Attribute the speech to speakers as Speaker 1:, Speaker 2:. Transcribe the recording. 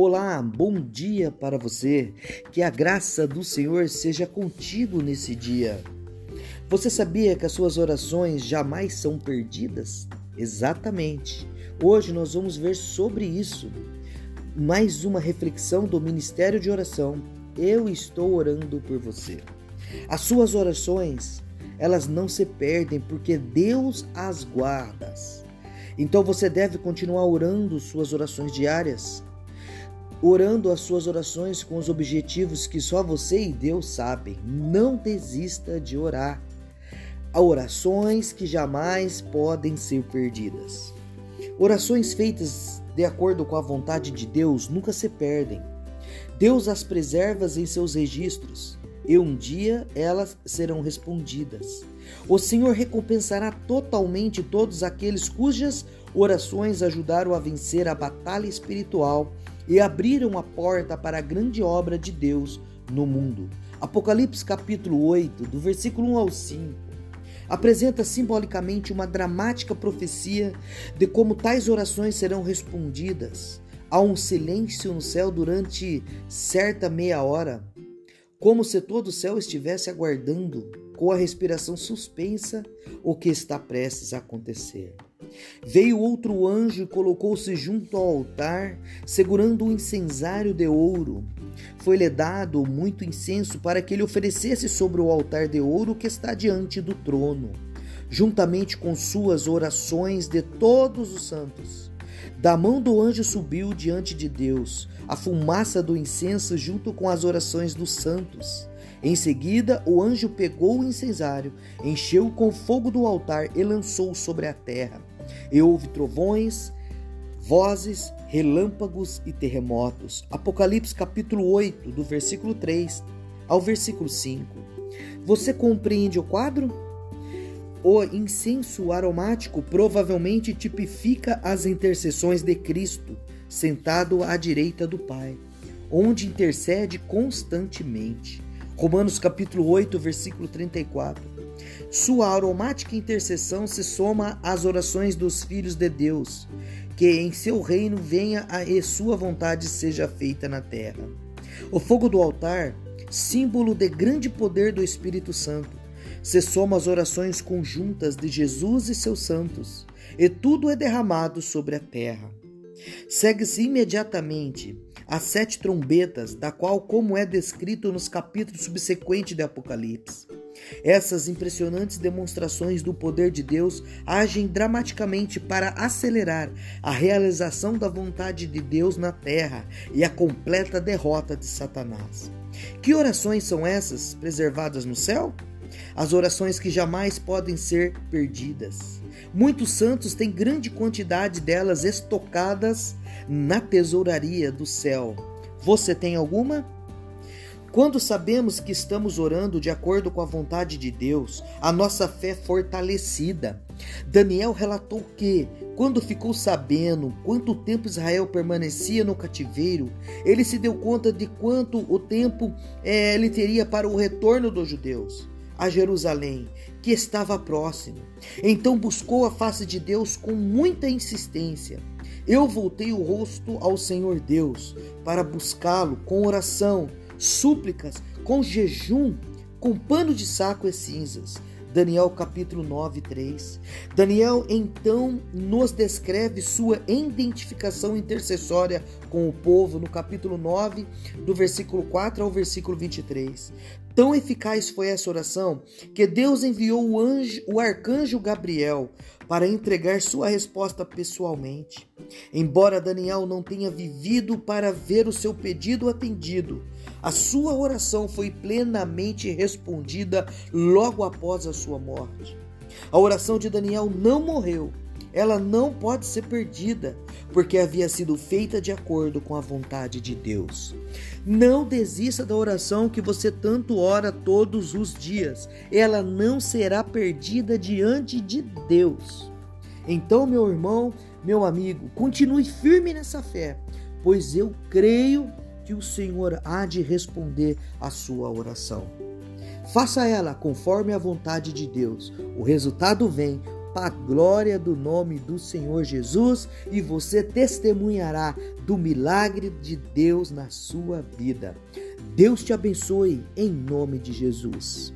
Speaker 1: Olá, bom dia para você. Que a graça do Senhor seja contigo nesse dia. Você sabia que as suas orações jamais são perdidas? Exatamente. Hoje nós vamos ver sobre isso. Mais uma reflexão do Ministério de Oração. Eu estou orando por você. As suas orações, elas não se perdem porque Deus as guarda. Então você deve continuar orando suas orações diárias orando as suas orações com os objetivos que só você e Deus sabem. Não desista de orar. Há orações que jamais podem ser perdidas. Orações feitas de acordo com a vontade de Deus nunca se perdem. Deus as preserva em seus registros e um dia elas serão respondidas. O Senhor recompensará totalmente todos aqueles cujas orações ajudaram a vencer a batalha espiritual e abriram a porta para a grande obra de Deus no mundo. Apocalipse capítulo 8, do versículo 1 ao 5, apresenta simbolicamente uma dramática profecia de como tais orações serão respondidas. Há um silêncio no céu durante certa meia hora, como se todo o céu estivesse aguardando, com a respiração suspensa, o que está prestes a acontecer. Veio outro anjo e colocou-se junto ao altar, segurando um incensário de ouro. Foi-lhe dado muito incenso para que ele oferecesse sobre o altar de ouro que está diante do trono, juntamente com suas orações de todos os santos. Da mão do anjo subiu diante de Deus a fumaça do incenso junto com as orações dos santos. Em seguida, o anjo pegou o incensário, encheu com fogo do altar e lançou sobre a terra. E houve trovões, vozes, relâmpagos e terremotos. Apocalipse capítulo 8, do versículo 3 ao versículo 5. Você compreende o quadro? O incenso aromático provavelmente tipifica as intercessões de Cristo, sentado à direita do Pai, onde intercede constantemente. Romanos capítulo 8, versículo 34. Sua aromática intercessão se soma às orações dos filhos de Deus, que em seu reino venha a e sua vontade seja feita na terra. O fogo do altar, símbolo de grande poder do Espírito Santo, se soma às orações conjuntas de Jesus e seus santos, e tudo é derramado sobre a terra. Segue-se imediatamente as sete trombetas, da qual, como é descrito nos capítulos subsequentes de Apocalipse. Essas impressionantes demonstrações do poder de Deus agem dramaticamente para acelerar a realização da vontade de Deus na terra e a completa derrota de Satanás. Que orações são essas preservadas no céu? As orações que jamais podem ser perdidas. Muitos santos têm grande quantidade delas estocadas na tesouraria do céu. Você tem alguma? Quando sabemos que estamos orando de acordo com a vontade de Deus, a nossa fé é fortalecida. Daniel relatou que, quando ficou sabendo quanto tempo Israel permanecia no cativeiro, ele se deu conta de quanto o tempo é, ele teria para o retorno dos judeus a Jerusalém, que estava próximo. Então buscou a face de Deus com muita insistência. Eu voltei o rosto ao Senhor Deus para buscá-lo com oração, súplicas, com jejum, com pano de saco e cinzas. Daniel capítulo 9, 3. Daniel então nos descreve sua identificação intercessória com o povo no capítulo 9, do versículo 4 ao versículo 23. Tão eficaz foi essa oração que Deus enviou o, anjo, o arcanjo Gabriel para entregar sua resposta pessoalmente. Embora Daniel não tenha vivido para ver o seu pedido atendido, a sua oração foi plenamente respondida logo após a sua morte. A oração de Daniel não morreu, ela não pode ser perdida, porque havia sido feita de acordo com a vontade de Deus. Não desista da oração que você tanto ora todos os dias, ela não será perdida diante de Deus. Então, meu irmão, meu amigo, continue firme nessa fé, pois eu creio que o Senhor há de responder a sua oração. Faça ela conforme a vontade de Deus. O resultado vem a glória do nome do Senhor Jesus e você testemunhará do milagre de Deus na sua vida. Deus te abençoe em nome de Jesus.